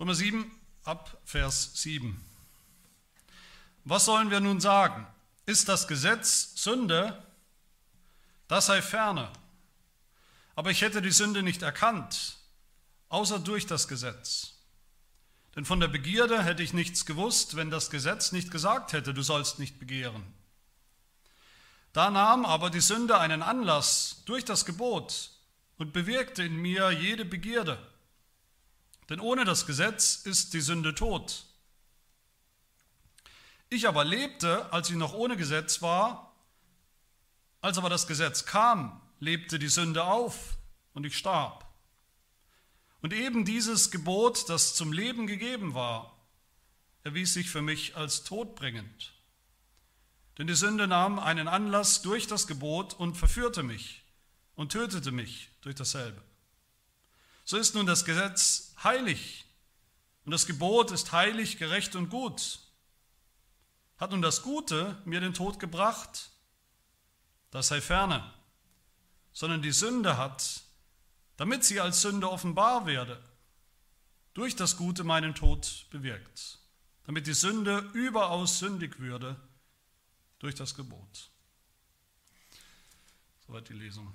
Römer 7 ab Vers 7. Was sollen wir nun sagen? Ist das Gesetz Sünde? Das sei ferne. Aber ich hätte die Sünde nicht erkannt, außer durch das Gesetz. Denn von der Begierde hätte ich nichts gewusst, wenn das Gesetz nicht gesagt hätte, du sollst nicht begehren. Da nahm aber die Sünde einen Anlass durch das Gebot und bewirkte in mir jede Begierde. Denn ohne das Gesetz ist die Sünde tot. Ich aber lebte, als ich noch ohne Gesetz war, als aber das Gesetz kam, lebte die Sünde auf und ich starb. Und eben dieses Gebot, das zum Leben gegeben war, erwies sich für mich als todbringend. Denn die Sünde nahm einen Anlass durch das Gebot und verführte mich und tötete mich durch dasselbe. So ist nun das Gesetz heilig und das Gebot ist heilig, gerecht und gut. Hat nun das Gute mir den Tod gebracht? Das sei ferne, sondern die Sünde hat, damit sie als Sünde offenbar werde, durch das Gute meinen Tod bewirkt, damit die Sünde überaus sündig würde durch das Gebot. Soweit die Lesung.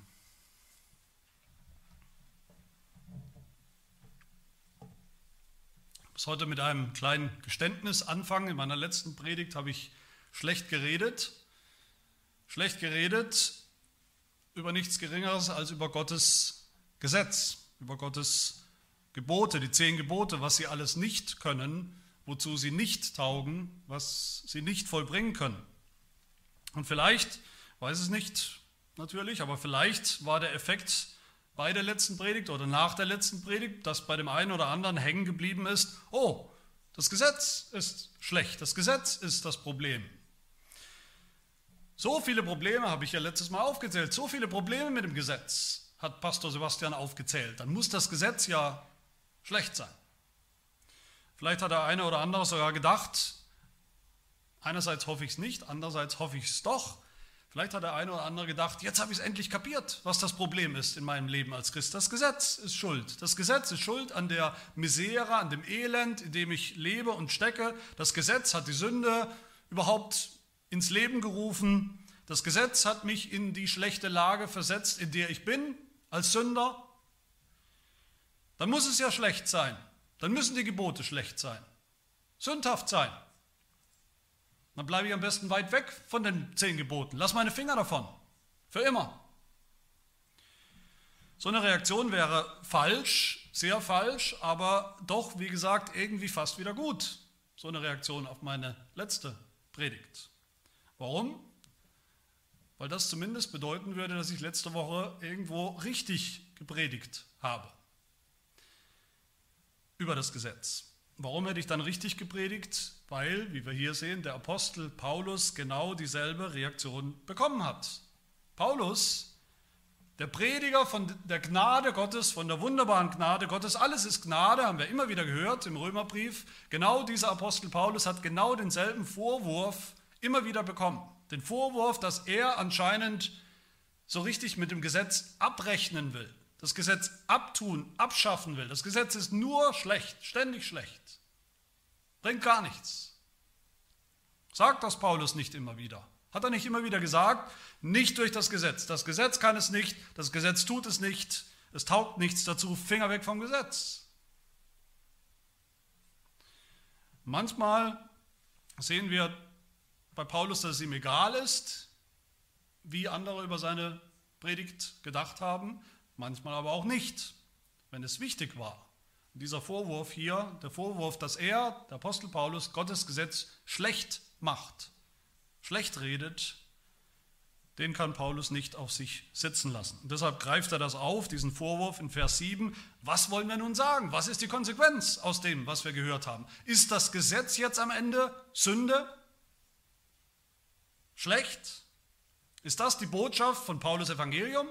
Muss heute mit einem kleinen Geständnis anfangen. In meiner letzten Predigt habe ich schlecht geredet. Schlecht geredet über nichts Geringeres als über Gottes Gesetz, über Gottes Gebote, die zehn Gebote, was sie alles nicht können, wozu sie nicht taugen, was sie nicht vollbringen können. Und vielleicht, weiß es nicht natürlich, aber vielleicht war der Effekt bei der letzten Predigt oder nach der letzten Predigt, dass bei dem einen oder anderen hängen geblieben ist, oh, das Gesetz ist schlecht, das Gesetz ist das Problem. So viele Probleme habe ich ja letztes Mal aufgezählt, so viele Probleme mit dem Gesetz hat Pastor Sebastian aufgezählt. Dann muss das Gesetz ja schlecht sein. Vielleicht hat der eine oder andere sogar gedacht, einerseits hoffe ich es nicht, andererseits hoffe ich es doch, Vielleicht hat der eine oder andere gedacht, jetzt habe ich es endlich kapiert, was das Problem ist in meinem Leben als Christ. Das Gesetz ist schuld. Das Gesetz ist schuld an der Misere, an dem Elend, in dem ich lebe und stecke. Das Gesetz hat die Sünde überhaupt ins Leben gerufen. Das Gesetz hat mich in die schlechte Lage versetzt, in der ich bin als Sünder. Dann muss es ja schlecht sein. Dann müssen die Gebote schlecht sein, sündhaft sein. Dann bleibe ich am besten weit weg von den zehn Geboten. Lass meine Finger davon. Für immer. So eine Reaktion wäre falsch, sehr falsch, aber doch, wie gesagt, irgendwie fast wieder gut. So eine Reaktion auf meine letzte Predigt. Warum? Weil das zumindest bedeuten würde, dass ich letzte Woche irgendwo richtig gepredigt habe über das Gesetz. Warum hätte ich dann richtig gepredigt? Weil, wie wir hier sehen, der Apostel Paulus genau dieselbe Reaktion bekommen hat. Paulus, der Prediger von der Gnade Gottes, von der wunderbaren Gnade Gottes, alles ist Gnade, haben wir immer wieder gehört im Römerbrief. Genau dieser Apostel Paulus hat genau denselben Vorwurf immer wieder bekommen. Den Vorwurf, dass er anscheinend so richtig mit dem Gesetz abrechnen will das Gesetz abtun, abschaffen will. Das Gesetz ist nur schlecht, ständig schlecht. Bringt gar nichts. Sagt das Paulus nicht immer wieder? Hat er nicht immer wieder gesagt, nicht durch das Gesetz. Das Gesetz kann es nicht, das Gesetz tut es nicht, es taugt nichts dazu, Finger weg vom Gesetz. Manchmal sehen wir bei Paulus, dass es ihm egal ist, wie andere über seine Predigt gedacht haben manchmal aber auch nicht, wenn es wichtig war. Und dieser Vorwurf hier, der Vorwurf, dass er, der Apostel Paulus, Gottes Gesetz schlecht macht, schlecht redet, den kann Paulus nicht auf sich sitzen lassen. Und deshalb greift er das auf, diesen Vorwurf in Vers 7. Was wollen wir nun sagen? Was ist die Konsequenz aus dem, was wir gehört haben? Ist das Gesetz jetzt am Ende Sünde? Schlecht? Ist das die Botschaft von Paulus Evangelium?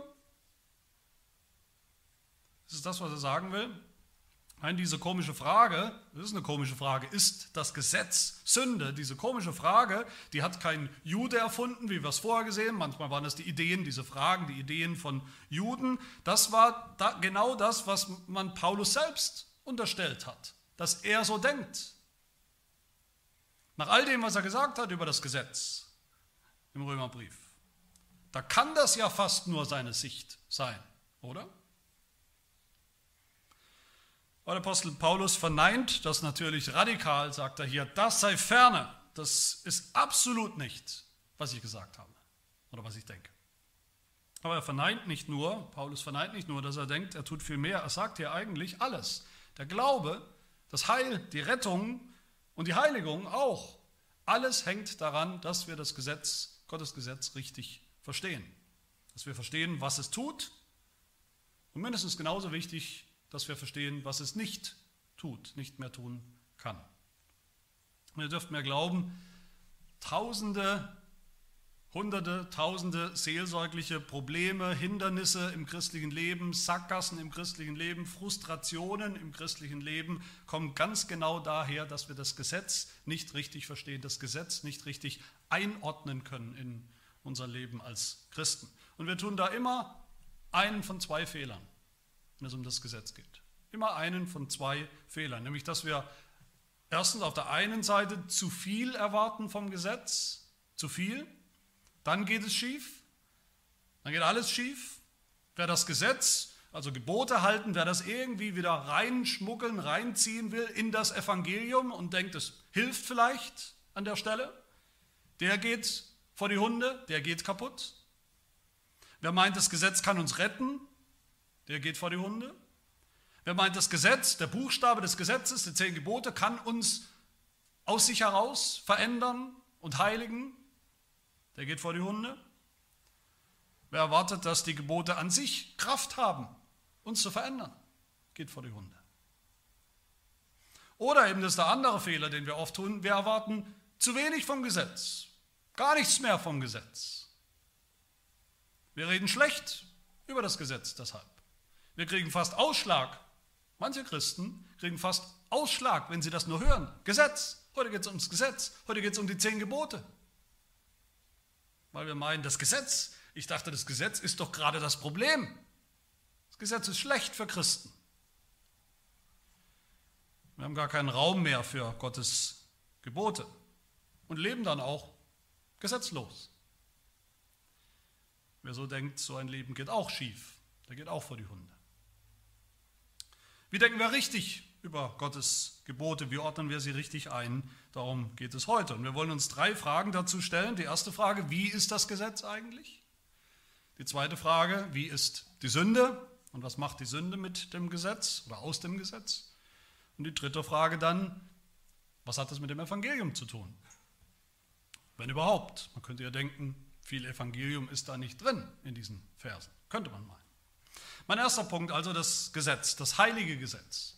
Ist es das, was er sagen will? Nein, diese komische Frage, das ist eine komische Frage, ist das Gesetz Sünde? Diese komische Frage, die hat kein Jude erfunden, wie wir es vorher gesehen. Manchmal waren es die Ideen, diese Fragen, die Ideen von Juden. Das war da genau das, was man Paulus selbst unterstellt hat. dass er so denkt. Nach all dem, was er gesagt hat über das Gesetz im Römerbrief. Da kann das ja fast nur seine Sicht sein, oder? Der Apostel Paulus verneint das natürlich radikal, sagt er hier, das sei ferne. Das ist absolut nicht, was ich gesagt habe oder was ich denke. Aber er verneint nicht nur, Paulus verneint nicht nur, dass er denkt, er tut viel mehr, er sagt hier eigentlich alles. Der Glaube, das Heil, die Rettung und die Heiligung auch. Alles hängt daran, dass wir das Gesetz, Gottes Gesetz richtig verstehen. Dass wir verstehen, was es tut. Und mindestens genauso wichtig, dass wir verstehen, was es nicht tut, nicht mehr tun kann. Und ihr dürft mir glauben, tausende Hunderte, Tausende seelsorgliche Probleme, Hindernisse im christlichen Leben, Sackgassen im christlichen Leben, Frustrationen im christlichen Leben kommen ganz genau daher, dass wir das Gesetz nicht richtig verstehen, das Gesetz nicht richtig einordnen können in unser Leben als Christen. Und wir tun da immer einen von zwei Fehlern, wenn es um das Gesetz geht. Immer einen von zwei Fehlern, nämlich dass wir erstens auf der einen Seite zu viel erwarten vom Gesetz, zu viel, dann geht es schief. Dann geht alles schief. Wer das Gesetz, also Gebote halten, wer das irgendwie wieder reinschmuggeln, reinziehen will in das Evangelium und denkt, es hilft vielleicht an der Stelle, der geht vor die Hunde, der geht kaputt. Wer meint, das Gesetz kann uns retten, der geht vor die Hunde. Wer meint, das Gesetz, der Buchstabe des Gesetzes, die zehn Gebote, kann uns aus sich heraus verändern und heiligen, der geht vor die Hunde. Wer erwartet, dass die Gebote an sich Kraft haben, uns zu verändern, geht vor die Hunde. Oder eben das ist der andere Fehler, den wir oft tun, wir erwarten zu wenig vom Gesetz, gar nichts mehr vom Gesetz. Wir reden schlecht über das Gesetz deshalb. Wir kriegen fast Ausschlag. Manche Christen kriegen fast Ausschlag, wenn sie das nur hören. Gesetz. Heute geht es ums Gesetz. Heute geht es um die zehn Gebote weil wir meinen, das Gesetz, ich dachte, das Gesetz ist doch gerade das Problem. Das Gesetz ist schlecht für Christen. Wir haben gar keinen Raum mehr für Gottes Gebote und leben dann auch gesetzlos. Wer so denkt, so ein Leben geht auch schief, der geht auch vor die Hunde. Wie denken wir richtig über Gottes Gebote? Wie ordnen wir sie richtig ein? Darum geht es heute. Und wir wollen uns drei Fragen dazu stellen. Die erste Frage, wie ist das Gesetz eigentlich? Die zweite Frage, wie ist die Sünde? Und was macht die Sünde mit dem Gesetz oder aus dem Gesetz? Und die dritte Frage dann, was hat das mit dem Evangelium zu tun? Wenn überhaupt. Man könnte ja denken, viel Evangelium ist da nicht drin in diesen Versen. Könnte man meinen. Mein erster Punkt also das Gesetz, das heilige Gesetz.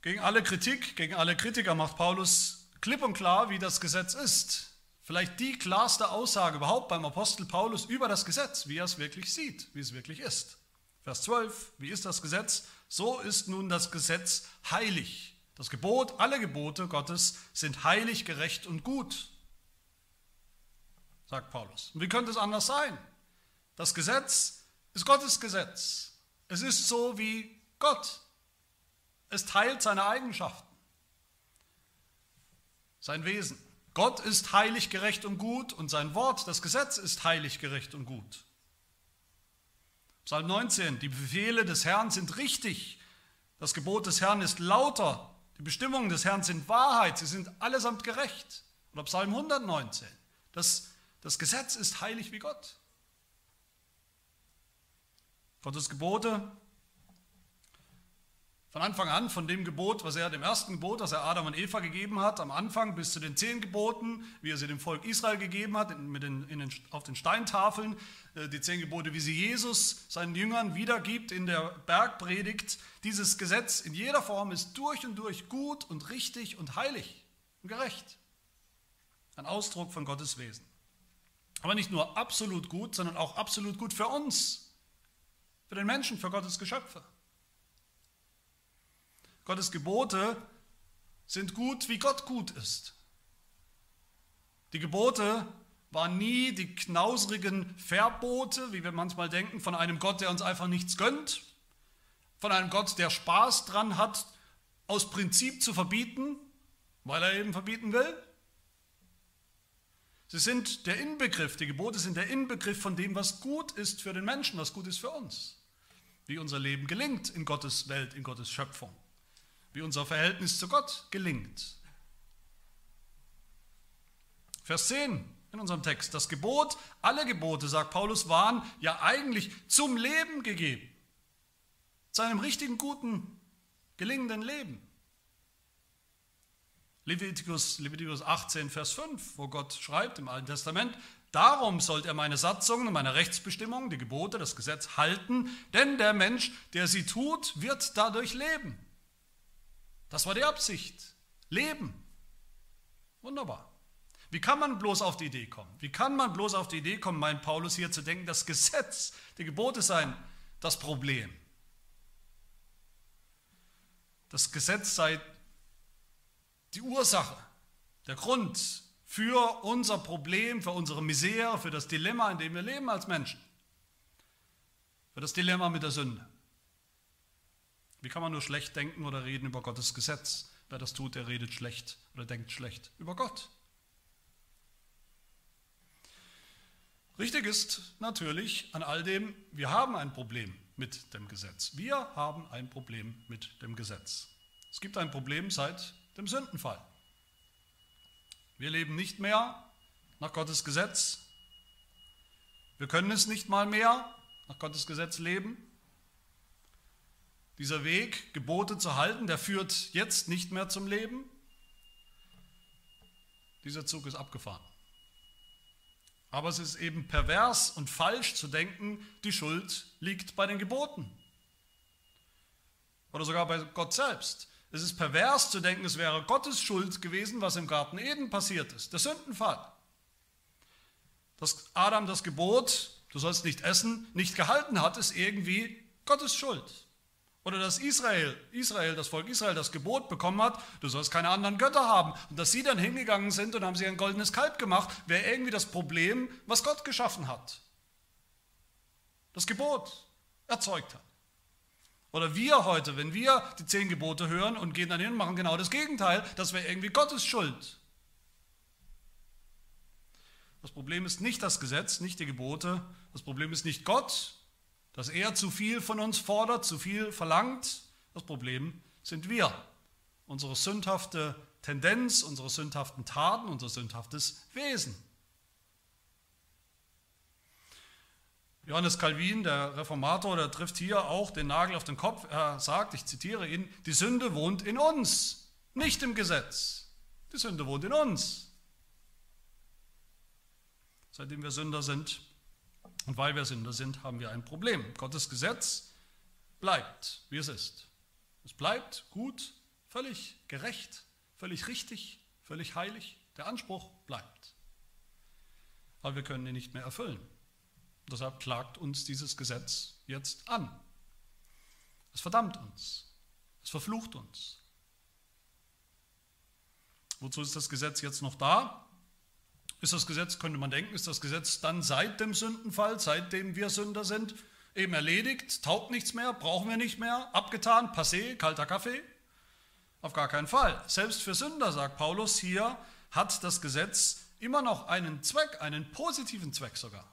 Gegen alle Kritik, gegen alle Kritiker macht Paulus klipp und klar, wie das Gesetz ist. Vielleicht die klarste Aussage überhaupt beim Apostel Paulus über das Gesetz, wie er es wirklich sieht, wie es wirklich ist. Vers 12, wie ist das Gesetz? So ist nun das Gesetz heilig. Das Gebot, alle Gebote Gottes sind heilig, gerecht und gut, sagt Paulus. Und wie könnte es anders sein? Das Gesetz ist Gottes Gesetz. Es ist so, wie Gott es teilt seine Eigenschaften, sein Wesen. Gott ist heilig, gerecht und gut und sein Wort, das Gesetz ist heilig, gerecht und gut. Psalm 19, die Befehle des Herrn sind richtig, das Gebot des Herrn ist lauter, die Bestimmungen des Herrn sind Wahrheit, sie sind allesamt gerecht. Oder Psalm 119, das, das Gesetz ist heilig wie Gott. Gottes Gebote von Anfang an, von dem Gebot, was er dem ersten Gebot, das er Adam und Eva gegeben hat, am Anfang bis zu den zehn Geboten, wie er sie dem Volk Israel gegeben hat, in, den, den, auf den Steintafeln, äh, die zehn Gebote, wie sie Jesus seinen Jüngern wiedergibt in der Bergpredigt. Dieses Gesetz in jeder Form ist durch und durch gut und richtig und heilig und gerecht. Ein Ausdruck von Gottes Wesen. Aber nicht nur absolut gut, sondern auch absolut gut für uns, für den Menschen, für Gottes Geschöpfe. Gottes Gebote sind gut, wie Gott gut ist. Die Gebote waren nie die knausrigen Verbote, wie wir manchmal denken, von einem Gott, der uns einfach nichts gönnt, von einem Gott, der Spaß dran hat, aus Prinzip zu verbieten, weil er eben verbieten will. Sie sind der Inbegriff, die Gebote sind der Inbegriff von dem, was gut ist für den Menschen, was gut ist für uns. Wie unser Leben gelingt in Gottes Welt, in Gottes Schöpfung. Wie unser Verhältnis zu Gott gelingt. Vers 10 in unserem Text. Das Gebot, alle Gebote, sagt Paulus, waren ja eigentlich zum Leben gegeben. Zu einem richtigen, guten, gelingenden Leben. Leviticus, Leviticus 18, Vers 5, wo Gott schreibt im Alten Testament, darum sollt er meine Satzungen und meine Rechtsbestimmungen, die Gebote, das Gesetz halten, denn der Mensch, der sie tut, wird dadurch leben. Das war die Absicht. Leben. Wunderbar. Wie kann man bloß auf die Idee kommen? Wie kann man bloß auf die Idee kommen, meint Paulus hier zu denken, das Gesetz, die Gebote seien das Problem. Das Gesetz sei die Ursache, der Grund für unser Problem, für unsere Misere, für das Dilemma, in dem wir leben als Menschen. Für das Dilemma mit der Sünde. Wie kann man nur schlecht denken oder reden über Gottes Gesetz? Wer das tut, der redet schlecht oder denkt schlecht über Gott. Richtig ist natürlich an all dem, wir haben ein Problem mit dem Gesetz. Wir haben ein Problem mit dem Gesetz. Es gibt ein Problem seit dem Sündenfall. Wir leben nicht mehr nach Gottes Gesetz. Wir können es nicht mal mehr nach Gottes Gesetz leben. Dieser Weg, Gebote zu halten, der führt jetzt nicht mehr zum Leben. Dieser Zug ist abgefahren. Aber es ist eben pervers und falsch zu denken, die Schuld liegt bei den Geboten. Oder sogar bei Gott selbst. Es ist pervers zu denken, es wäre Gottes Schuld gewesen, was im Garten Eden passiert ist, der Sündenfall. Dass Adam das Gebot, du sollst nicht essen, nicht gehalten hat, ist irgendwie Gottes Schuld. Oder dass Israel, Israel, das Volk Israel das Gebot bekommen hat, du sollst keine anderen Götter haben. Und dass sie dann hingegangen sind und haben sie ein goldenes Kalb gemacht, wäre irgendwie das Problem, was Gott geschaffen hat. Das Gebot erzeugt hat. Oder wir heute, wenn wir die zehn Gebote hören und gehen dann hin und machen genau das Gegenteil, das wäre irgendwie Gottes Schuld. Das Problem ist nicht das Gesetz, nicht die Gebote. Das Problem ist nicht Gott, dass er zu viel von uns fordert, zu viel verlangt. Das Problem sind wir. Unsere sündhafte Tendenz, unsere sündhaften Taten, unser sündhaftes Wesen. Johannes Calvin, der Reformator, der trifft hier auch den Nagel auf den Kopf. Er sagt, ich zitiere ihn, die Sünde wohnt in uns, nicht im Gesetz. Die Sünde wohnt in uns. Seitdem wir Sünder sind und weil wir Sünder sind, haben wir ein Problem. Gottes Gesetz bleibt, wie es ist. Es bleibt gut, völlig gerecht, völlig richtig, völlig heilig. Der Anspruch bleibt. Aber wir können ihn nicht mehr erfüllen. Deshalb klagt uns dieses Gesetz jetzt an. Es verdammt uns. Es verflucht uns. Wozu ist das Gesetz jetzt noch da? Ist das Gesetz, könnte man denken, ist das Gesetz dann seit dem Sündenfall, seitdem wir Sünder sind, eben erledigt, taugt nichts mehr, brauchen wir nicht mehr, abgetan, passé, kalter Kaffee? Auf gar keinen Fall. Selbst für Sünder, sagt Paulus hier, hat das Gesetz immer noch einen Zweck, einen positiven Zweck sogar.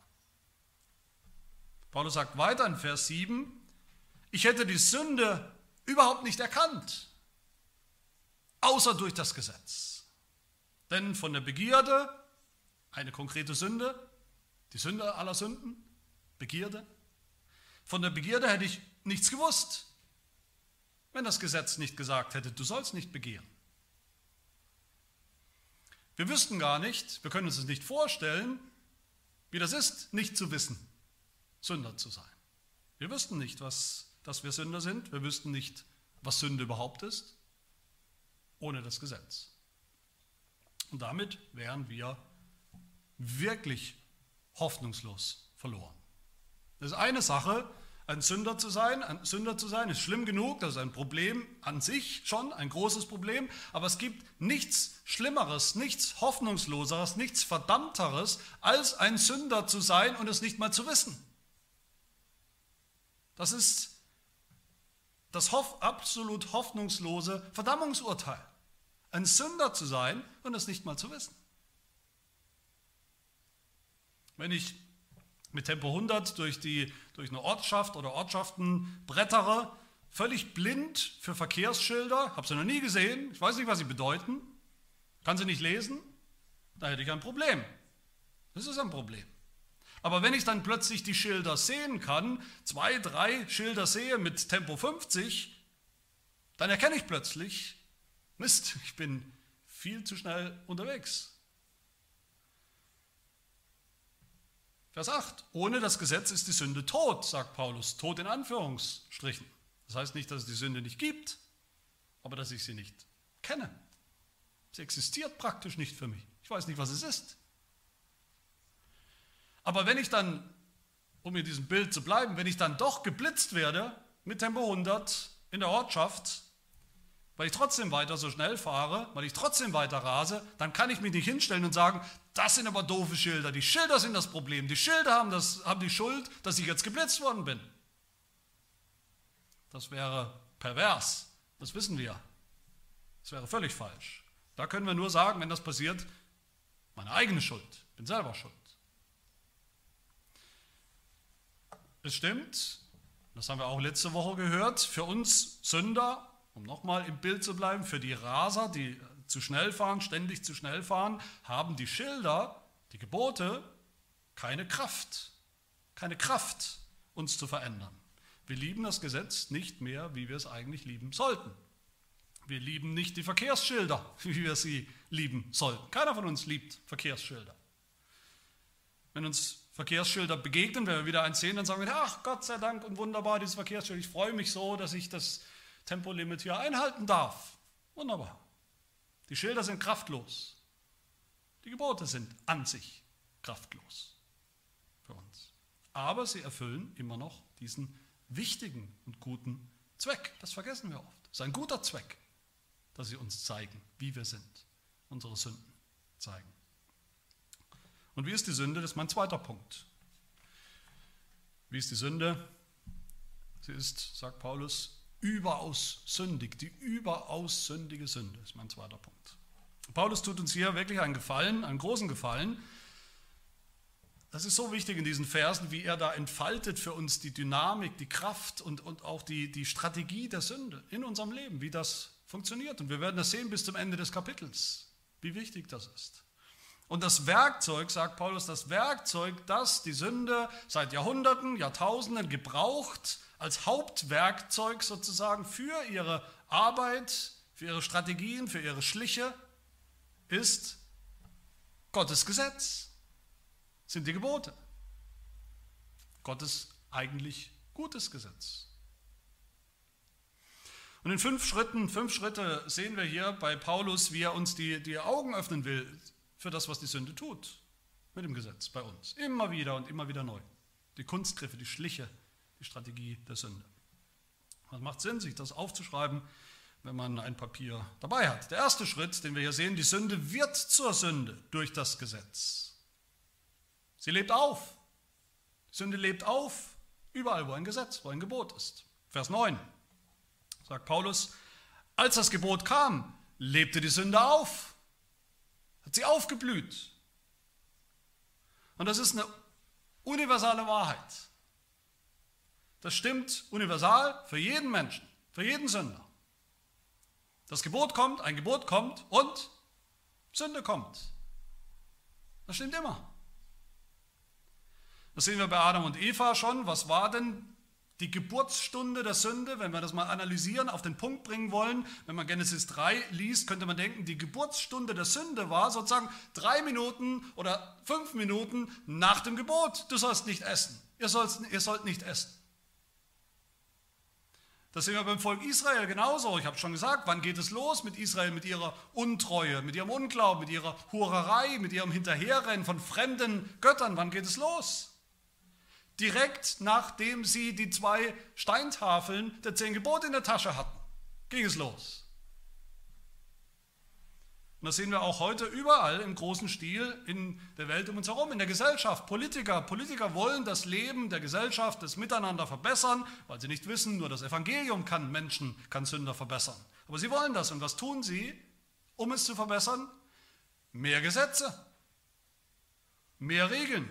Paulus sagt weiter in Vers 7, ich hätte die Sünde überhaupt nicht erkannt, außer durch das Gesetz. Denn von der Begierde, eine konkrete Sünde, die Sünde aller Sünden, Begierde, von der Begierde hätte ich nichts gewusst, wenn das Gesetz nicht gesagt hätte, du sollst nicht begehren. Wir wüssten gar nicht, wir können uns es nicht vorstellen, wie das ist, nicht zu wissen. Sünder zu sein. Wir wüssten nicht, was, dass wir Sünder sind. Wir wüssten nicht, was Sünde überhaupt ist, ohne das Gesetz. Und damit wären wir wirklich hoffnungslos verloren. Das ist eine Sache, ein Sünder zu sein. Ein Sünder zu sein ist schlimm genug, das ist ein Problem an sich schon, ein großes Problem, aber es gibt nichts Schlimmeres, nichts Hoffnungsloseres, nichts Verdammteres, als ein Sünder zu sein und es nicht mal zu wissen. Das ist das hoff, absolut hoffnungslose Verdammungsurteil. Ein Sünder zu sein und es nicht mal zu wissen. Wenn ich mit Tempo 100 durch, die, durch eine Ortschaft oder Ortschaften brettere, völlig blind für Verkehrsschilder, habe sie noch nie gesehen, ich weiß nicht, was sie bedeuten, kann sie nicht lesen, da hätte ich ein Problem. Das ist ein Problem. Aber wenn ich dann plötzlich die Schilder sehen kann, zwei, drei Schilder sehe mit Tempo 50, dann erkenne ich plötzlich, Mist, ich bin viel zu schnell unterwegs. Vers 8. Ohne das Gesetz ist die Sünde tot, sagt Paulus. Tot in Anführungsstrichen. Das heißt nicht, dass es die Sünde nicht gibt, aber dass ich sie nicht kenne. Sie existiert praktisch nicht für mich. Ich weiß nicht, was es ist. Aber wenn ich dann, um in diesem Bild zu bleiben, wenn ich dann doch geblitzt werde mit Tempo 100 in der Ortschaft, weil ich trotzdem weiter so schnell fahre, weil ich trotzdem weiter rase, dann kann ich mich nicht hinstellen und sagen, das sind aber doofe Schilder. Die Schilder sind das Problem. Die Schilder haben, das, haben die Schuld, dass ich jetzt geblitzt worden bin. Das wäre pervers. Das wissen wir. Das wäre völlig falsch. Da können wir nur sagen, wenn das passiert, meine eigene Schuld. Bin selber schuld. Es stimmt, das haben wir auch letzte Woche gehört, für uns Sünder um nochmal im Bild zu bleiben, für die Raser, die zu schnell fahren, ständig zu schnell fahren, haben die Schilder, die Gebote, keine Kraft. Keine Kraft, uns zu verändern. Wir lieben das Gesetz nicht mehr, wie wir es eigentlich lieben sollten. Wir lieben nicht die Verkehrsschilder, wie wir sie lieben sollten. Keiner von uns liebt Verkehrsschilder. Wenn uns Verkehrsschilder begegnen, wenn wir wieder eins sehen, dann sagen wir, ach Gott sei Dank und wunderbar, dieses Verkehrsschild. Ich freue mich so, dass ich das Tempolimit hier einhalten darf. Wunderbar. Die Schilder sind kraftlos. Die Gebote sind an sich kraftlos für uns. Aber sie erfüllen immer noch diesen wichtigen und guten Zweck. Das vergessen wir oft. Es ist ein guter Zweck, dass sie uns zeigen, wie wir sind, unsere Sünden zeigen. Und wie ist die Sünde? Das ist mein zweiter Punkt. Wie ist die Sünde? Sie ist, sagt Paulus, überaus sündig, die überaus sündige Sünde, ist mein zweiter Punkt. Paulus tut uns hier wirklich einen Gefallen, einen großen Gefallen. Das ist so wichtig in diesen Versen, wie er da entfaltet für uns die Dynamik, die Kraft und, und auch die, die Strategie der Sünde in unserem Leben, wie das funktioniert. Und wir werden das sehen bis zum Ende des Kapitels, wie wichtig das ist. Und das Werkzeug, sagt Paulus, das Werkzeug, das die Sünde seit Jahrhunderten, Jahrtausenden gebraucht, als Hauptwerkzeug sozusagen für ihre Arbeit, für ihre Strategien, für ihre Schliche, ist Gottes Gesetz, sind die Gebote. Gottes eigentlich gutes Gesetz. Und in fünf Schritten, fünf Schritte sehen wir hier bei Paulus, wie er uns die, die Augen öffnen will für das, was die Sünde tut mit dem Gesetz bei uns. Immer wieder und immer wieder neu. Die Kunstgriffe, die Schliche, die Strategie der Sünde. Es macht Sinn, sich das aufzuschreiben, wenn man ein Papier dabei hat. Der erste Schritt, den wir hier sehen, die Sünde wird zur Sünde durch das Gesetz. Sie lebt auf. Die Sünde lebt auf, überall, wo ein Gesetz, wo ein Gebot ist. Vers 9 sagt Paulus, als das Gebot kam, lebte die Sünde auf, hat sie aufgeblüht. Und das ist eine universale Wahrheit. Das stimmt universal für jeden Menschen, für jeden Sünder. Das Gebot kommt, ein Gebot kommt und Sünde kommt. Das stimmt immer. Das sehen wir bei Adam und Eva schon. Was war denn die Geburtsstunde der Sünde, wenn wir das mal analysieren, auf den Punkt bringen wollen, wenn man Genesis 3 liest, könnte man denken, die Geburtsstunde der Sünde war sozusagen drei Minuten oder fünf Minuten nach dem Gebot. Du sollst nicht essen. Ihr, sollst, ihr sollt nicht essen. Das sehen wir beim Volk Israel genauso. Ich habe schon gesagt, wann geht es los mit Israel, mit ihrer Untreue, mit ihrem Unglauben, mit ihrer Hurerei, mit ihrem Hinterherrennen von fremden Göttern? Wann geht es los? Direkt nachdem sie die zwei Steintafeln der zehn Gebote in der Tasche hatten, ging es los. Und das sehen wir auch heute überall im großen Stil in der Welt um uns herum, in der Gesellschaft. Politiker, Politiker wollen das Leben der Gesellschaft, das Miteinander verbessern, weil sie nicht wissen, nur das Evangelium kann Menschen, kann Sünder verbessern. Aber sie wollen das. Und was tun sie, um es zu verbessern? Mehr Gesetze, mehr Regeln,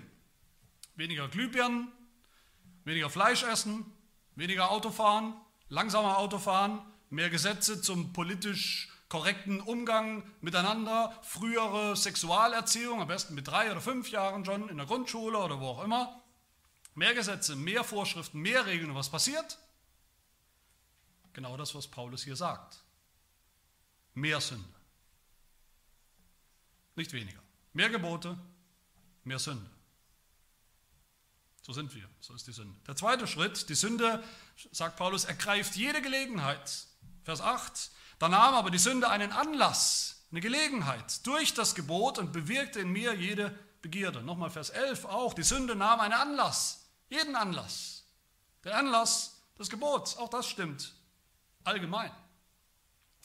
weniger Glühbirnen, weniger Fleisch essen, weniger Autofahren, langsamer Autofahren, mehr Gesetze zum politisch korrekten Umgang miteinander, frühere Sexualerziehung, am besten mit drei oder fünf Jahren schon in der Grundschule oder wo auch immer. Mehr Gesetze, mehr Vorschriften, mehr Regeln. Und was passiert? Genau das, was Paulus hier sagt. Mehr Sünde. Nicht weniger. Mehr Gebote, mehr Sünde. So sind wir, so ist die Sünde. Der zweite Schritt, die Sünde, sagt Paulus, ergreift jede Gelegenheit. Vers 8, da nahm aber die Sünde einen Anlass, eine Gelegenheit durch das Gebot und bewirkte in mir jede Begierde. Nochmal Vers 11 auch. Die Sünde nahm einen Anlass, jeden Anlass. Der Anlass des Gebots, auch das stimmt allgemein.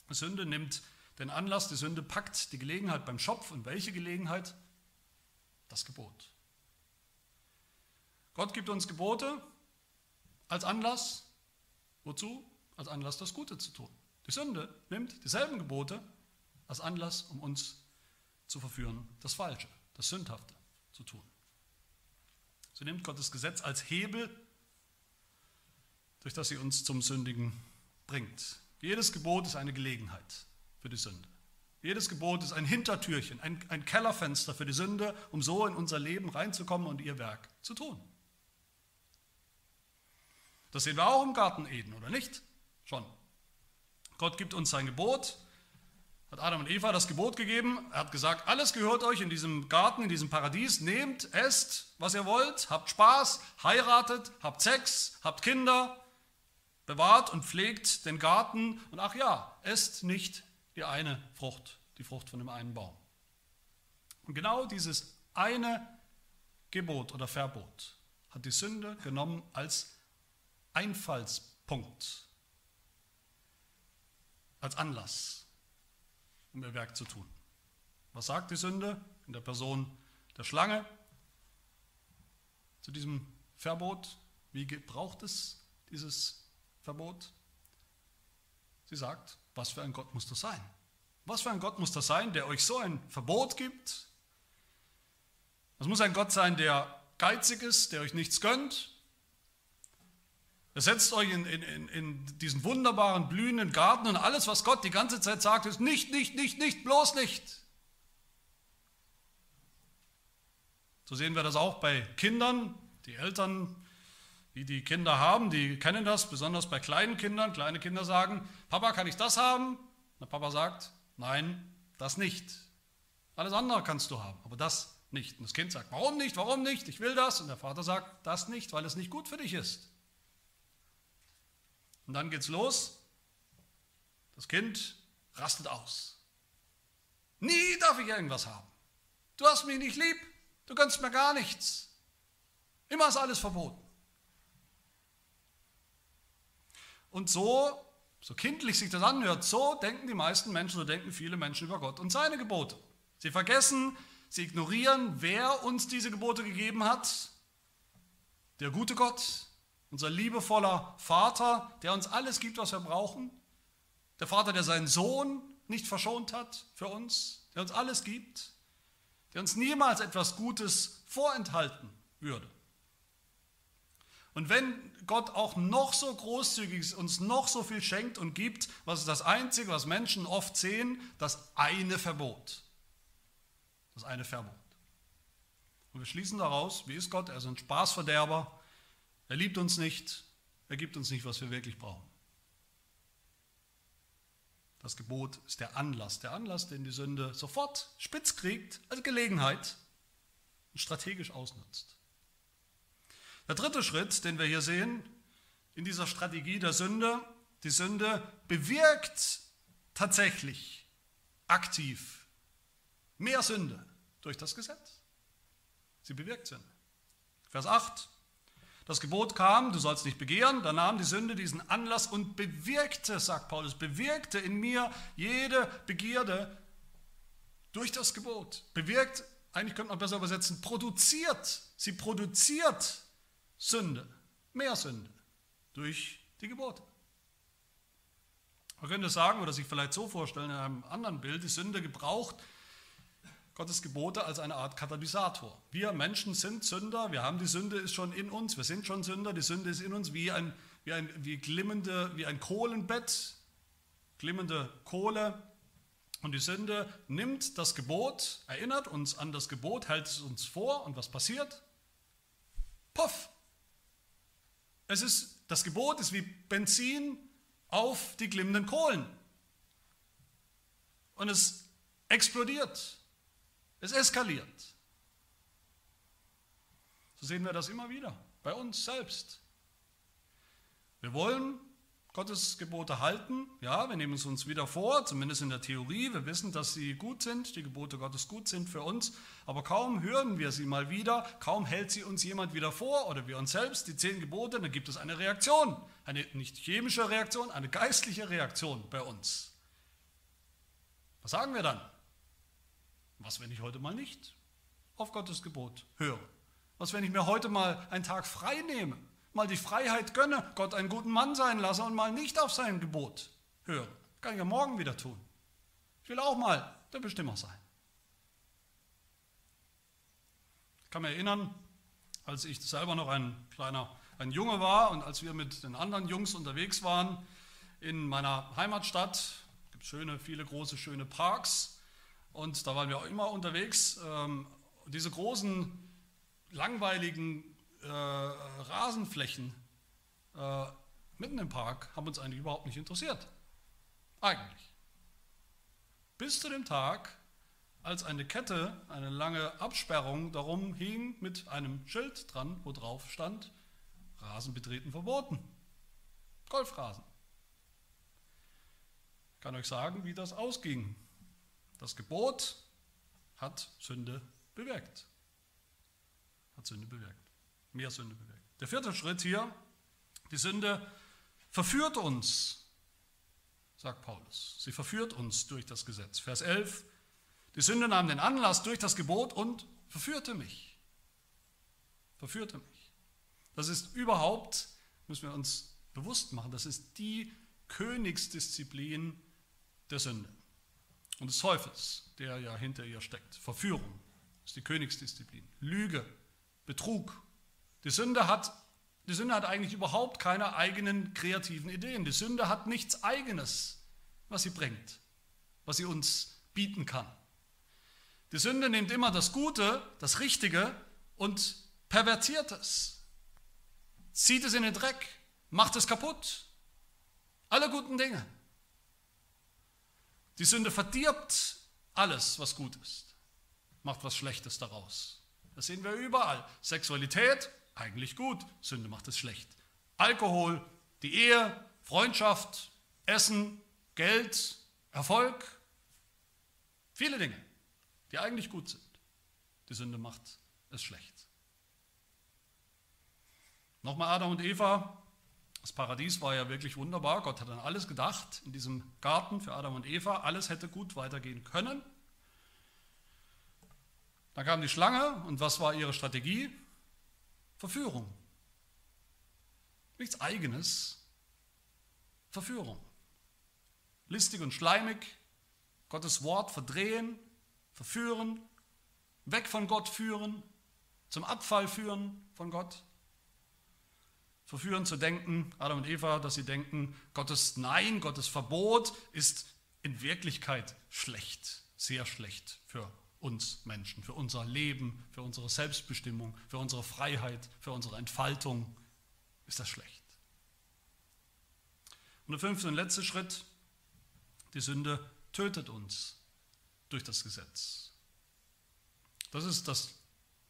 Die Sünde nimmt den Anlass, die Sünde packt die Gelegenheit beim Schopf. Und welche Gelegenheit? Das Gebot. Gott gibt uns Gebote als Anlass. Wozu? Als Anlass, das Gute zu tun. Die Sünde nimmt dieselben Gebote als Anlass, um uns zu verführen, das Falsche, das Sündhafte zu tun. Sie nimmt Gottes Gesetz als Hebel, durch das sie uns zum Sündigen bringt. Jedes Gebot ist eine Gelegenheit für die Sünde. Jedes Gebot ist ein Hintertürchen, ein, ein Kellerfenster für die Sünde, um so in unser Leben reinzukommen und ihr Werk zu tun. Das sehen wir auch im Garten Eden, oder nicht? Schon. Gott gibt uns sein Gebot, hat Adam und Eva das Gebot gegeben. Er hat gesagt, alles gehört euch in diesem Garten, in diesem Paradies. Nehmt, esst, was ihr wollt, habt Spaß, heiratet, habt Sex, habt Kinder, bewahrt und pflegt den Garten. Und ach ja, esst nicht die eine Frucht, die Frucht von dem einen Baum. Und genau dieses eine Gebot oder Verbot hat die Sünde genommen als Einfallspunkt als Anlass, um ihr Werk zu tun. Was sagt die Sünde in der Person der Schlange zu diesem Verbot? Wie braucht es dieses Verbot? Sie sagt, was für ein Gott muss das sein? Was für ein Gott muss das sein, der euch so ein Verbot gibt? Das muss ein Gott sein, der geizig ist, der euch nichts gönnt, Ihr setzt euch in, in, in diesen wunderbaren, blühenden Garten und alles, was Gott die ganze Zeit sagt, ist nicht, nicht, nicht, nicht, bloß nicht. So sehen wir das auch bei Kindern. Die Eltern, die die Kinder haben, die kennen das, besonders bei kleinen Kindern. Kleine Kinder sagen, Papa, kann ich das haben? Der Papa sagt, nein, das nicht. Alles andere kannst du haben, aber das nicht. Und das Kind sagt, warum nicht, warum nicht, ich will das. Und der Vater sagt, das nicht, weil es nicht gut für dich ist. Und dann geht's los. Das Kind rastet aus. Nie darf ich irgendwas haben. Du hast mich nicht lieb. Du kannst mir gar nichts. Immer ist alles verboten. Und so, so kindlich sich das anhört, so denken die meisten Menschen, so denken viele Menschen über Gott und seine Gebote. Sie vergessen, sie ignorieren, wer uns diese Gebote gegeben hat. Der gute Gott, unser liebevoller Vater, der uns alles gibt, was wir brauchen. Der Vater, der seinen Sohn nicht verschont hat für uns, der uns alles gibt, der uns niemals etwas Gutes vorenthalten würde. Und wenn Gott auch noch so großzügig ist, uns noch so viel schenkt und gibt, was ist das Einzige, was Menschen oft sehen? Das eine Verbot. Das eine Verbot. Und wir schließen daraus, wie ist Gott? Er ist ein Spaßverderber, er liebt uns nicht, er gibt uns nicht, was wir wirklich brauchen. Das Gebot ist der Anlass, der Anlass, den die Sünde sofort spitz kriegt, als Gelegenheit und strategisch ausnutzt. Der dritte Schritt, den wir hier sehen, in dieser Strategie der Sünde, die Sünde bewirkt tatsächlich aktiv mehr Sünde durch das Gesetz. Sie bewirkt Sünde. Vers 8. Das Gebot kam, du sollst nicht begehren, da nahm die Sünde diesen Anlass und bewirkte, sagt Paulus, bewirkte in mir jede Begierde, durch das Gebot, bewirkt, eigentlich könnte man besser übersetzen, produziert, sie produziert Sünde, mehr Sünde durch die Gebote. Man könnte sagen oder sich vielleicht so vorstellen in einem anderen Bild, die Sünde gebraucht Gottes Gebote als eine Art Katalysator. Wir Menschen sind Sünder, wir haben die Sünde ist schon in uns, wir sind schon Sünder, die Sünde ist in uns wie ein, wie ein, wie glimmende, wie ein Kohlenbett, glimmende Kohle. Und die Sünde nimmt das Gebot, erinnert uns an das Gebot, hält es uns vor und was passiert? Puff! Es ist, das Gebot ist wie Benzin auf die glimmenden Kohlen. Und es explodiert. Es eskaliert. So sehen wir das immer wieder bei uns selbst. Wir wollen Gottes Gebote halten. Ja, wir nehmen es uns wieder vor, zumindest in der Theorie. Wir wissen, dass sie gut sind, die Gebote Gottes gut sind für uns. Aber kaum hören wir sie mal wieder, kaum hält sie uns jemand wieder vor oder wir uns selbst, die zehn Gebote, dann gibt es eine Reaktion. Eine nicht chemische Reaktion, eine geistliche Reaktion bei uns. Was sagen wir dann? Was, wenn ich heute mal nicht auf Gottes Gebot höre? Was, wenn ich mir heute mal einen Tag frei nehme, mal die Freiheit gönne, Gott einen guten Mann sein lasse und mal nicht auf sein Gebot höre? Kann ich ja morgen wieder tun. Ich will auch mal der Bestimmer sein. Ich kann mich erinnern, als ich selber noch ein kleiner ein Junge war und als wir mit den anderen Jungs unterwegs waren in meiner Heimatstadt, gibt schöne, viele große, schöne Parks und da waren wir auch immer unterwegs. Ähm, diese großen, langweiligen äh, Rasenflächen äh, mitten im Park haben uns eigentlich überhaupt nicht interessiert. Eigentlich. Bis zu dem Tag, als eine Kette, eine lange Absperrung darum hing mit einem Schild dran, wo drauf stand, Rasen betreten verboten. Golfrasen. Ich kann euch sagen, wie das ausging. Das Gebot hat Sünde bewirkt. Hat Sünde bewirkt. Mehr Sünde bewirkt. Der vierte Schritt hier, die Sünde verführt uns, sagt Paulus. Sie verführt uns durch das Gesetz. Vers 11, die Sünde nahm den Anlass durch das Gebot und verführte mich. Verführte mich. Das ist überhaupt, müssen wir uns bewusst machen, das ist die Königsdisziplin der Sünde und des Teufels, der ja hinter ihr steckt. Verführung ist die Königsdisziplin. Lüge, Betrug. Die Sünde hat, die Sünde hat eigentlich überhaupt keine eigenen kreativen Ideen. Die Sünde hat nichts Eigenes, was sie bringt, was sie uns bieten kann. Die Sünde nimmt immer das Gute, das Richtige und pervertiert es, zieht es in den Dreck, macht es kaputt. Alle guten Dinge. Die Sünde verdirbt alles, was gut ist, macht was Schlechtes daraus. Das sehen wir überall. Sexualität, eigentlich gut, Sünde macht es schlecht. Alkohol, die Ehe, Freundschaft, Essen, Geld, Erfolg, viele Dinge, die eigentlich gut sind. Die Sünde macht es schlecht. Nochmal Adam und Eva, das Paradies war ja wirklich wunderbar. Gott hat an alles gedacht in diesem Garten für Adam und Eva. Alles hätte gut weitergehen können. Dann kam die Schlange und was war ihre Strategie? Verführung. Nichts eigenes. Verführung. Listig und schleimig. Gottes Wort verdrehen, verführen, weg von Gott führen, zum Abfall führen von Gott verführen zu denken, Adam und Eva, dass sie denken, Gottes Nein, Gottes Verbot ist in Wirklichkeit schlecht, sehr schlecht für uns Menschen, für unser Leben, für unsere Selbstbestimmung, für unsere Freiheit, für unsere Entfaltung ist das schlecht. Und der fünfte und letzte Schritt, die Sünde tötet uns durch das Gesetz. Das ist das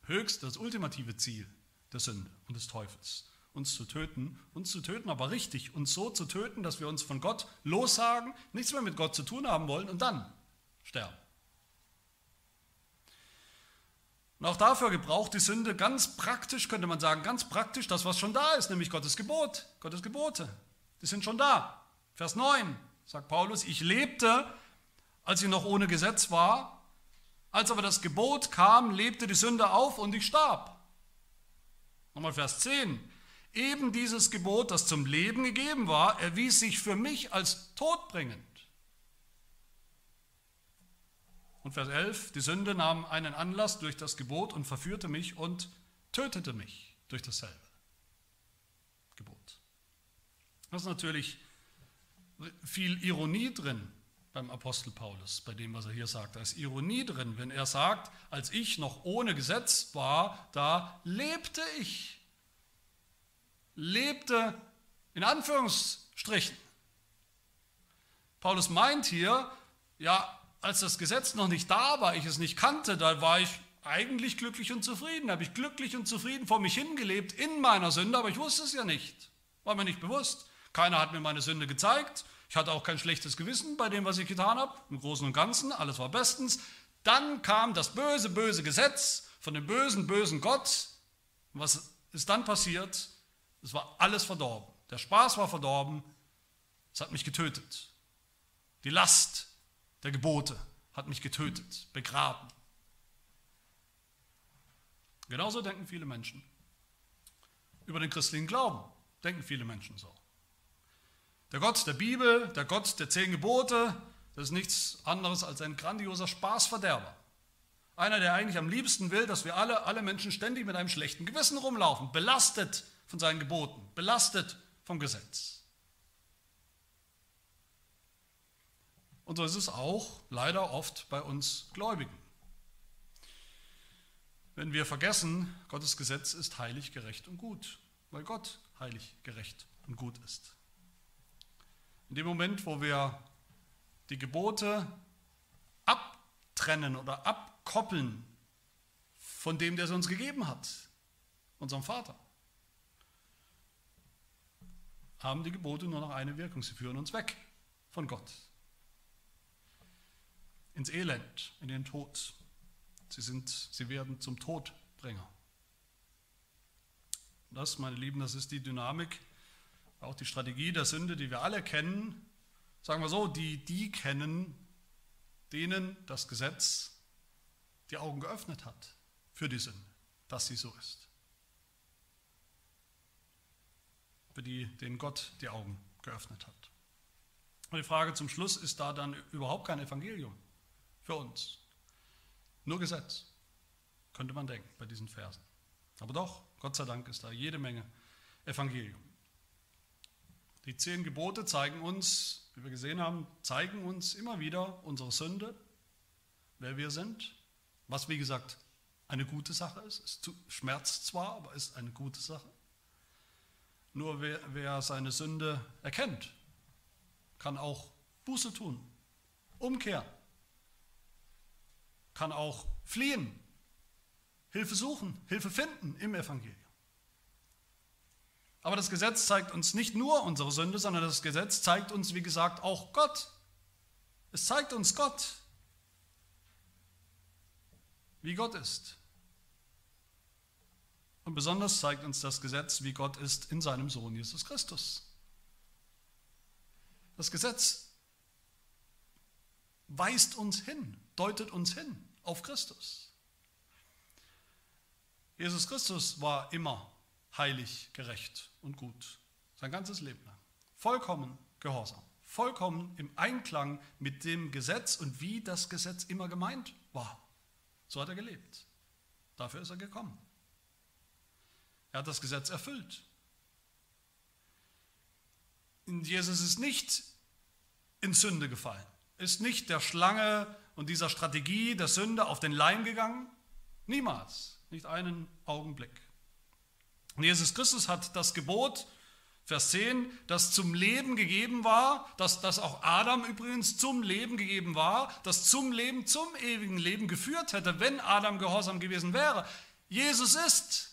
höchste, das ultimative Ziel der Sünde und des Teufels uns zu töten, uns zu töten, aber richtig, uns so zu töten, dass wir uns von Gott lossagen, nichts mehr mit Gott zu tun haben wollen und dann sterben. Und auch dafür gebraucht die Sünde ganz praktisch, könnte man sagen, ganz praktisch das, was schon da ist, nämlich Gottes Gebot, Gottes Gebote. Die sind schon da. Vers 9 sagt Paulus, ich lebte, als ich noch ohne Gesetz war, Als aber das Gebot kam, lebte die Sünde auf und ich starb. Nochmal Vers 10. Eben dieses Gebot, das zum Leben gegeben war, erwies sich für mich als todbringend. Und Vers 11, die Sünde nahm einen Anlass durch das Gebot und verführte mich und tötete mich durch dasselbe Gebot. Das ist natürlich viel Ironie drin beim Apostel Paulus, bei dem, was er hier sagt. Da ist Ironie drin, wenn er sagt, als ich noch ohne Gesetz war, da lebte ich. Lebte in Anführungsstrichen. Paulus meint hier, ja, als das Gesetz noch nicht da war, ich es nicht kannte, da war ich eigentlich glücklich und zufrieden. Da habe ich glücklich und zufrieden vor mich hingelebt in meiner Sünde, aber ich wusste es ja nicht. War mir nicht bewusst. Keiner hat mir meine Sünde gezeigt. Ich hatte auch kein schlechtes Gewissen bei dem, was ich getan habe. Im Großen und Ganzen, alles war bestens. Dann kam das böse, böse Gesetz von dem bösen, bösen Gott. was ist dann passiert? Es war alles verdorben. Der Spaß war verdorben. Es hat mich getötet. Die Last der Gebote hat mich getötet, begraben. Genauso denken viele Menschen. Über den christlichen Glauben denken viele Menschen so. Der Gott der Bibel, der Gott der zehn Gebote, das ist nichts anderes als ein grandioser Spaßverderber. Einer, der eigentlich am liebsten will, dass wir alle, alle Menschen ständig mit einem schlechten Gewissen rumlaufen, belastet von seinen Geboten, belastet vom Gesetz. Und so ist es auch leider oft bei uns Gläubigen. Wenn wir vergessen, Gottes Gesetz ist heilig, gerecht und gut, weil Gott heilig, gerecht und gut ist. In dem Moment, wo wir die Gebote abtrennen oder abkoppeln von dem, der sie uns gegeben hat, unserem Vater, haben die Gebote nur noch eine Wirkung. Sie führen uns weg von Gott. Ins Elend, in den Tod. Sie, sind, sie werden zum Todbringer. Das, meine Lieben, das ist die Dynamik auch die Strategie der Sünde, die wir alle kennen, sagen wir so, die die kennen, denen das Gesetz die Augen geöffnet hat für die Sünde, dass sie so ist. Für die, denen Gott die Augen geöffnet hat. Und die Frage zum Schluss, ist da dann überhaupt kein Evangelium für uns? Nur Gesetz, könnte man denken bei diesen Versen. Aber doch, Gott sei Dank ist da jede Menge Evangelium. Die zehn Gebote zeigen uns, wie wir gesehen haben, zeigen uns immer wieder unsere Sünde, wer wir sind, was wie gesagt eine gute Sache ist. Es schmerzt zwar, aber ist eine gute Sache. Nur wer, wer seine Sünde erkennt, kann auch Buße tun, umkehren, kann auch fliehen, Hilfe suchen, Hilfe finden im Evangelium. Aber das Gesetz zeigt uns nicht nur unsere Sünde, sondern das Gesetz zeigt uns, wie gesagt, auch Gott. Es zeigt uns Gott, wie Gott ist. Und besonders zeigt uns das Gesetz, wie Gott ist in seinem Sohn Jesus Christus. Das Gesetz weist uns hin, deutet uns hin auf Christus. Jesus Christus war immer heilig, gerecht und gut. Sein ganzes Leben lang. Vollkommen gehorsam. Vollkommen im Einklang mit dem Gesetz und wie das Gesetz immer gemeint war. So hat er gelebt. Dafür ist er gekommen. Er hat das Gesetz erfüllt. Jesus ist nicht in Sünde gefallen, ist nicht der Schlange und dieser Strategie der Sünde auf den Leim gegangen. Niemals, nicht einen Augenblick. Und Jesus Christus hat das Gebot, Vers 10, das zum Leben gegeben war, dass das auch Adam übrigens zum Leben gegeben war, das zum Leben, zum ewigen Leben geführt hätte, wenn Adam gehorsam gewesen wäre. Jesus ist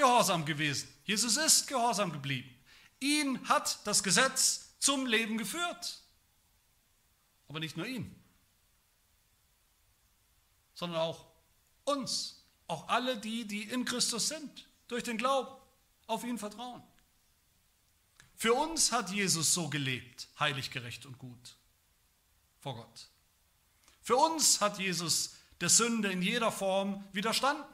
gehorsam gewesen. Jesus ist gehorsam geblieben. Ihn hat das Gesetz zum Leben geführt. Aber nicht nur ihn, sondern auch uns, auch alle die, die in Christus sind, durch den Glauben auf ihn vertrauen. Für uns hat Jesus so gelebt, heilig, gerecht und gut vor Gott. Für uns hat Jesus der Sünde in jeder Form widerstanden.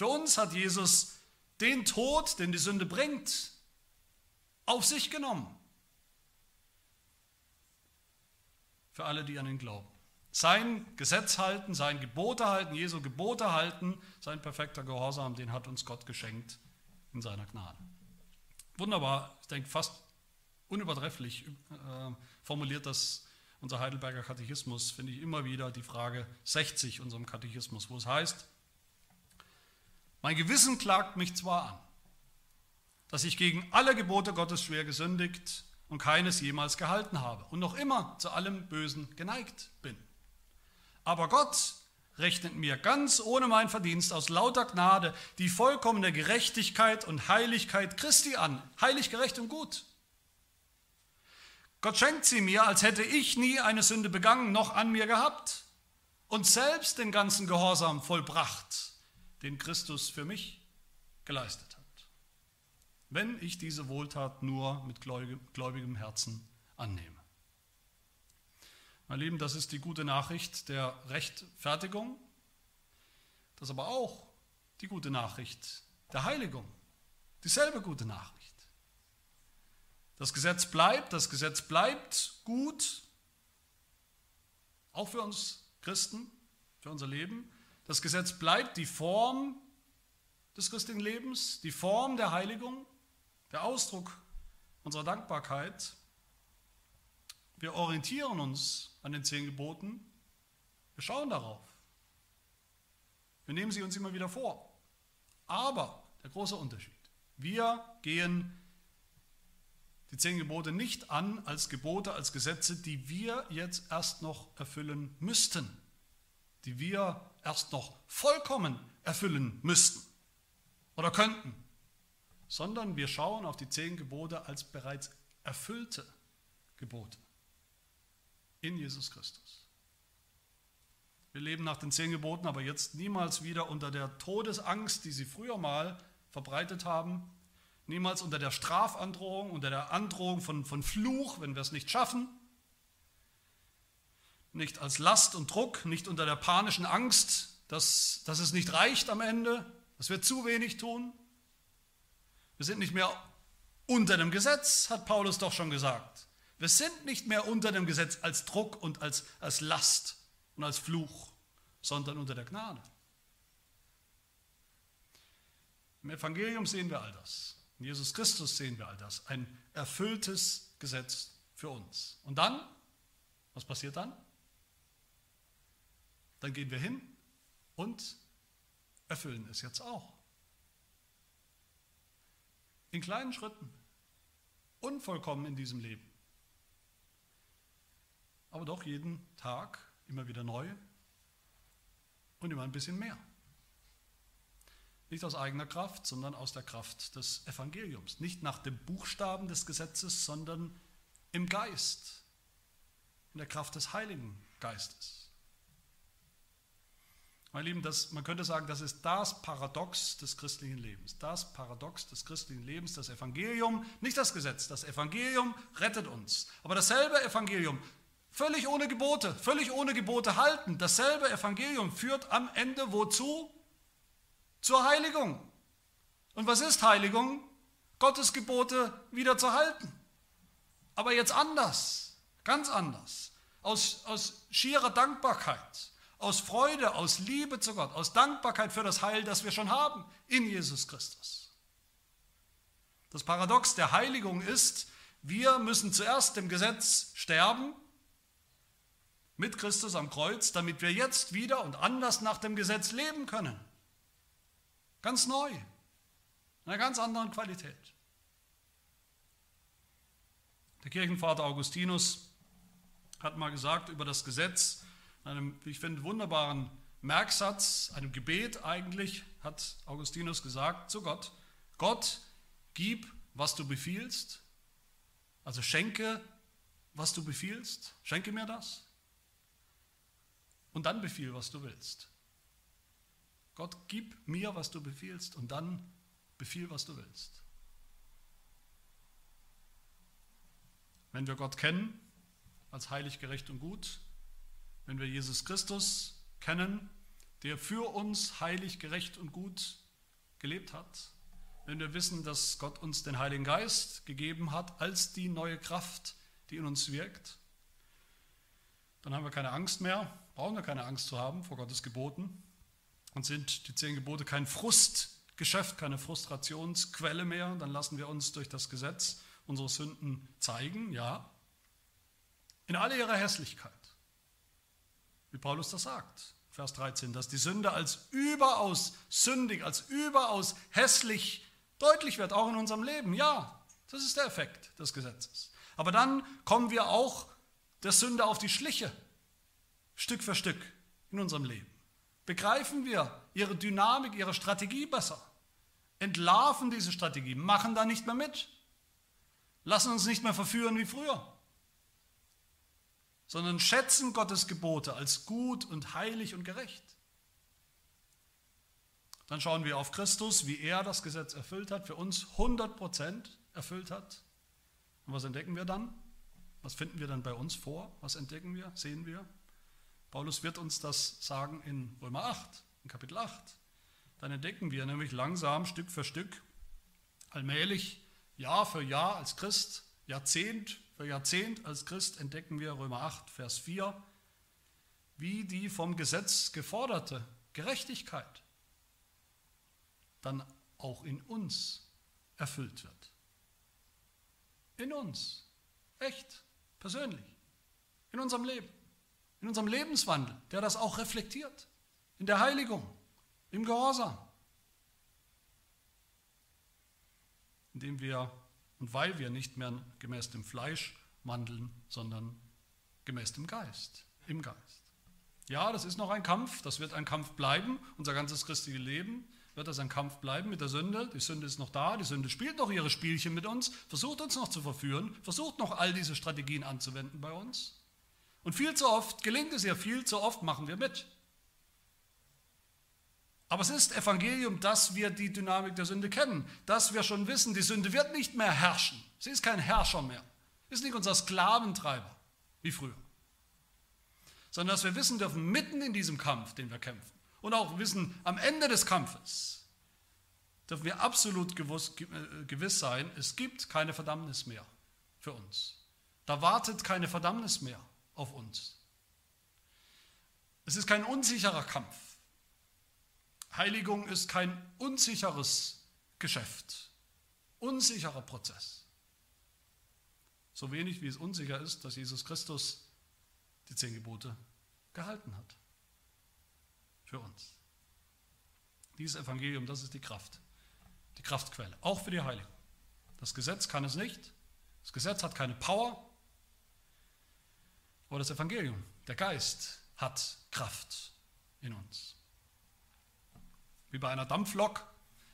Für uns hat Jesus den Tod, den die Sünde bringt, auf sich genommen. Für alle, die an ihn glauben. Sein Gesetz halten, sein Gebote halten, Jesu Gebote halten, sein perfekter Gehorsam, den hat uns Gott geschenkt in seiner Gnade. Wunderbar, ich denke fast unübertrefflich äh, formuliert das unser Heidelberger Katechismus, finde ich immer wieder die Frage 60 unserem Katechismus, wo es heißt, mein Gewissen klagt mich zwar an, dass ich gegen alle Gebote Gottes schwer gesündigt und keines jemals gehalten habe und noch immer zu allem Bösen geneigt bin. Aber Gott rechnet mir ganz ohne mein Verdienst aus lauter Gnade die vollkommene Gerechtigkeit und Heiligkeit Christi an, heilig, gerecht und gut. Gott schenkt sie mir, als hätte ich nie eine Sünde begangen noch an mir gehabt und selbst den ganzen Gehorsam vollbracht, den Christus für mich geleistet hat. Wenn ich diese Wohltat nur mit gläubigem Herzen annehme. Meine Lieben, das ist die gute Nachricht der Rechtfertigung, das ist aber auch die gute Nachricht der Heiligung, dieselbe gute Nachricht. Das Gesetz bleibt, das Gesetz bleibt gut, auch für uns Christen, für unser Leben. Das Gesetz bleibt die Form des christlichen Lebens, die Form der Heiligung, der Ausdruck unserer Dankbarkeit. Wir orientieren uns an den zehn Geboten, wir schauen darauf. Wir nehmen sie uns immer wieder vor. Aber der große Unterschied, wir gehen die zehn Gebote nicht an als Gebote, als Gesetze, die wir jetzt erst noch erfüllen müssten, die wir erst noch vollkommen erfüllen müssten oder könnten, sondern wir schauen auf die zehn Gebote als bereits erfüllte Gebote in Jesus Christus. Wir leben nach den zehn Geboten, aber jetzt niemals wieder unter der Todesangst, die sie früher mal verbreitet haben, niemals unter der Strafandrohung, unter der Androhung von, von Fluch, wenn wir es nicht schaffen, nicht als Last und Druck, nicht unter der panischen Angst, dass, dass es nicht reicht am Ende, dass wir zu wenig tun. Wir sind nicht mehr unter dem Gesetz, hat Paulus doch schon gesagt. Wir sind nicht mehr unter dem Gesetz als Druck und als, als Last und als Fluch, sondern unter der Gnade. Im Evangelium sehen wir all das. In Jesus Christus sehen wir all das. Ein erfülltes Gesetz für uns. Und dann, was passiert dann? Dann gehen wir hin und erfüllen es jetzt auch. In kleinen Schritten. Unvollkommen in diesem Leben. Aber doch jeden Tag immer wieder neu und immer ein bisschen mehr. Nicht aus eigener Kraft, sondern aus der Kraft des Evangeliums. Nicht nach dem Buchstaben des Gesetzes, sondern im Geist, in der Kraft des Heiligen Geistes. Meine Lieben, das, man könnte sagen, das ist das Paradox des christlichen Lebens. Das Paradox des christlichen Lebens, das Evangelium, nicht das Gesetz. Das Evangelium rettet uns. Aber dasselbe Evangelium, völlig ohne Gebote, völlig ohne Gebote halten, dasselbe Evangelium führt am Ende wozu? zur Heiligung. Und was ist Heiligung? Gottes Gebote wieder zu halten. Aber jetzt anders, ganz anders. Aus, aus schierer Dankbarkeit, aus Freude, aus Liebe zu Gott, aus Dankbarkeit für das Heil, das wir schon haben in Jesus Christus. Das Paradox der Heiligung ist, wir müssen zuerst dem Gesetz sterben, mit Christus am Kreuz, damit wir jetzt wieder und anders nach dem Gesetz leben können. Ganz neu. In einer ganz anderen Qualität. Der Kirchenvater Augustinus hat mal gesagt über das Gesetz, einem, ich finde, wunderbaren Merksatz, einem Gebet eigentlich, hat Augustinus gesagt zu Gott, Gott, gib, was du befiehlst, also schenke, was du befiehlst, schenke mir das und dann befiehl, was du willst. Gott, gib mir, was du befiehlst und dann befiehl, was du willst. Wenn wir Gott kennen, als heilig, gerecht und gut, wenn wir Jesus Christus kennen, der für uns heilig, gerecht und gut gelebt hat, wenn wir wissen, dass Gott uns den Heiligen Geist gegeben hat als die neue Kraft, die in uns wirkt, dann haben wir keine Angst mehr, brauchen wir keine Angst zu haben vor Gottes Geboten und sind die zehn Gebote kein Frustgeschäft, keine Frustrationsquelle mehr. Dann lassen wir uns durch das Gesetz unsere Sünden zeigen, ja, in aller ihrer Hässlichkeit, wie Paulus das sagt. Vers 13, dass die Sünde als überaus sündig, als überaus hässlich deutlich wird, auch in unserem Leben. Ja, das ist der Effekt des Gesetzes. Aber dann kommen wir auch der Sünde auf die Schliche, Stück für Stück in unserem Leben. Begreifen wir ihre Dynamik, ihre Strategie besser, entlarven diese Strategie, machen da nicht mehr mit, lassen uns nicht mehr verführen wie früher, sondern schätzen Gottes Gebote als gut und heilig und gerecht. Dann schauen wir auf Christus, wie er das Gesetz erfüllt hat, für uns 100% erfüllt hat. Und was entdecken wir dann? Was finden wir dann bei uns vor? Was entdecken wir? Sehen wir? Paulus wird uns das sagen in Römer 8, in Kapitel 8. Dann entdecken wir nämlich langsam, Stück für Stück, allmählich, Jahr für Jahr als Christ, Jahrzehnt Jahrzehnt als Christ entdecken wir Römer 8, Vers 4, wie die vom Gesetz geforderte Gerechtigkeit dann auch in uns erfüllt wird. In uns. Echt. Persönlich. In unserem Leben. In unserem Lebenswandel, der das auch reflektiert. In der Heiligung. Im Gehorsam. Indem wir und weil wir nicht mehr gemäß dem Fleisch wandeln, sondern gemäß dem Geist. Im Geist. Ja, das ist noch ein Kampf, das wird ein Kampf bleiben, unser ganzes christliches Leben wird das ein Kampf bleiben mit der Sünde. Die Sünde ist noch da, die Sünde spielt noch ihre Spielchen mit uns, versucht uns noch zu verführen, versucht noch all diese Strategien anzuwenden bei uns. Und viel zu oft gelingt es ihr, viel zu oft machen wir mit. Aber es ist Evangelium, dass wir die Dynamik der Sünde kennen, dass wir schon wissen, die Sünde wird nicht mehr herrschen. Sie ist kein Herrscher mehr, ist nicht unser Sklaventreiber wie früher, sondern dass wir wissen dürfen, mitten in diesem Kampf, den wir kämpfen, und auch wissen, am Ende des Kampfes dürfen wir absolut äh, gewiss sein, es gibt keine Verdammnis mehr für uns. Da wartet keine Verdammnis mehr auf uns. Es ist kein unsicherer Kampf. Heiligung ist kein unsicheres Geschäft, unsicherer Prozess. So wenig wie es unsicher ist, dass Jesus Christus die zehn Gebote gehalten hat für uns. Dieses Evangelium, das ist die Kraft, die Kraftquelle, auch für die Heiligung. Das Gesetz kann es nicht, das Gesetz hat keine Power, aber das Evangelium, der Geist hat Kraft in uns. Wie bei einer Dampflok,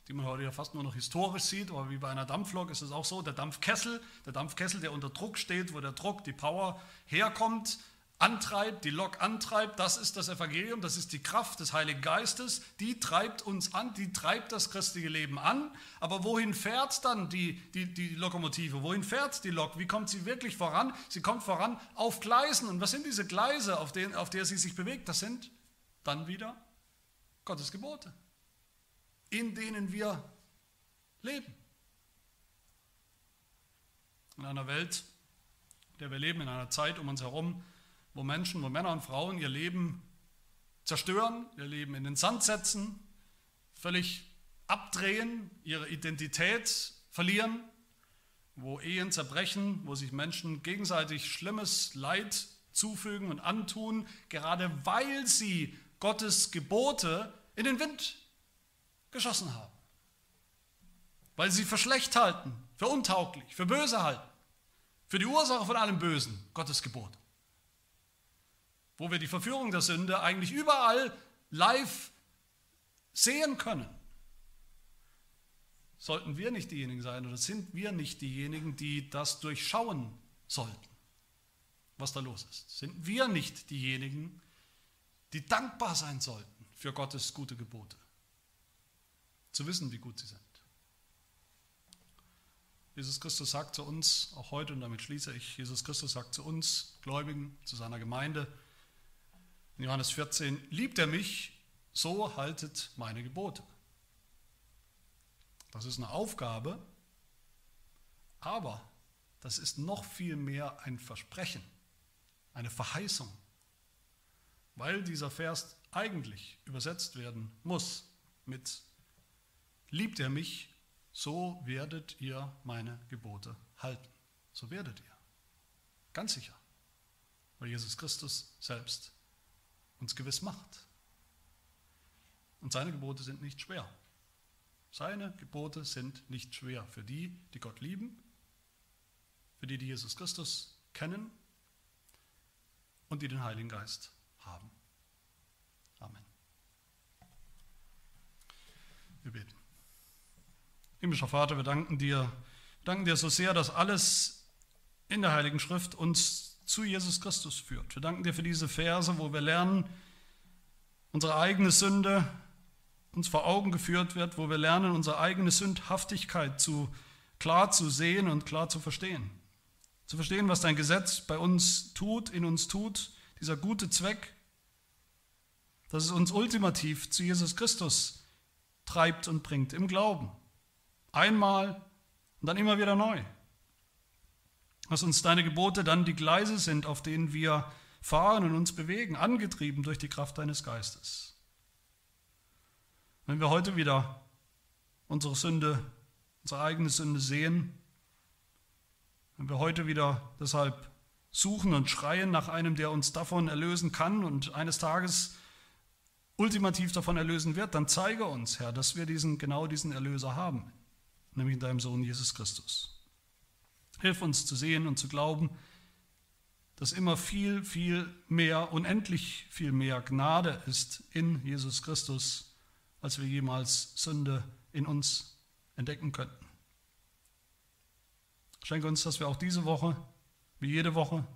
die man heute ja fast nur noch historisch sieht, aber wie bei einer Dampflok ist es auch so, der Dampfkessel, der Dampfkessel, der unter Druck steht, wo der Druck, die Power herkommt, antreibt, die Lok antreibt, das ist das Evangelium, das ist die Kraft des Heiligen Geistes, die treibt uns an, die treibt das christliche Leben an. Aber wohin fährt dann die, die, die Lokomotive? Wohin fährt die Lok? Wie kommt sie wirklich voran? Sie kommt voran auf Gleisen. Und was sind diese Gleise, auf, denen, auf der sie sich bewegt? Das sind dann wieder Gottes Gebote, in denen wir leben. In einer Welt, in der wir leben, in einer Zeit um uns herum, wo Menschen, wo Männer und Frauen ihr Leben zerstören, ihr Leben in den Sand setzen, völlig abdrehen, ihre Identität verlieren, wo Ehen zerbrechen, wo sich Menschen gegenseitig schlimmes Leid zufügen und antun, gerade weil sie Gottes Gebote in den Wind geschossen haben. Weil sie für schlecht halten, für untauglich, für böse halten, für die Ursache von allem Bösen, Gottes Gebote wo wir die Verführung der Sünde eigentlich überall live sehen können. Sollten wir nicht diejenigen sein oder sind wir nicht diejenigen, die das durchschauen sollten, was da los ist? Sind wir nicht diejenigen, die dankbar sein sollten für Gottes gute Gebote? Zu wissen, wie gut sie sind. Jesus Christus sagt zu uns, auch heute, und damit schließe ich, Jesus Christus sagt zu uns, Gläubigen, zu seiner Gemeinde, In Johannes 14, liebt er mich, so haltet meine Gebote. Das ist eine Aufgabe, aber das ist noch viel mehr ein Versprechen, eine Verheißung, weil dieser Vers eigentlich übersetzt werden muss mit Liebt er mich, so werdet ihr meine Gebote halten. So werdet ihr. Ganz sicher. Weil Jesus Christus selbst uns gewiss macht. Und seine Gebote sind nicht schwer. Seine Gebote sind nicht schwer für die, die Gott lieben, für die, die Jesus Christus kennen und die den Heiligen Geist haben. Amen. Wir beten. Himmlischer Vater, wir danken dir, danken dir so sehr, dass alles in der Heiligen Schrift uns zu Jesus Christus führt. Wir danken dir für diese Verse, wo wir lernen, unsere eigene Sünde uns vor Augen geführt wird, wo wir lernen, unsere eigene Sündhaftigkeit zu, klar zu sehen und klar zu verstehen. Zu verstehen, was dein Gesetz bei uns tut, in uns tut, dieser gute Zweck, dass es uns ultimativ zu Jesus Christus treibt und bringt im Glauben. Einmal und dann immer wieder neu. Dass uns deine Gebote dann die Gleise sind, auf denen wir fahren und uns bewegen, angetrieben durch die Kraft deines Geistes. Wenn wir heute wieder unsere Sünde, unsere eigene Sünde sehen, wenn wir heute wieder deshalb suchen und schreien nach einem, der uns davon erlösen kann und eines Tages ultimativ davon erlösen wird, dann zeige uns, Herr, dass wir diesen, genau diesen Erlöser haben, nämlich in deinem Sohn Jesus Christus. Hilf uns zu sehen und zu glauben, dass immer viel, viel mehr, unendlich viel mehr Gnade ist in Jesus Christus, als wir jemals Sünde in uns entdecken könnten. Schenke uns, dass wir auch diese Woche, wie jede Woche,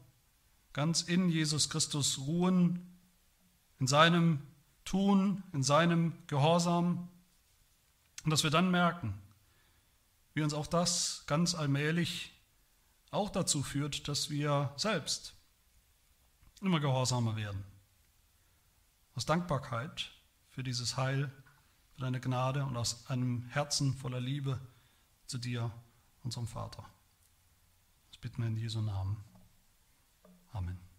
ganz in Jesus Christus ruhen, in seinem Tun, in seinem Gehorsam und dass wir dann merken, wie uns auch das ganz allmählich auch dazu führt, dass wir selbst immer gehorsamer werden. Aus Dankbarkeit für dieses Heil für deine Gnade und aus einem Herzen voller Liebe zu dir, unserem Vater. Das bitten wir in Jesu Namen. Amen.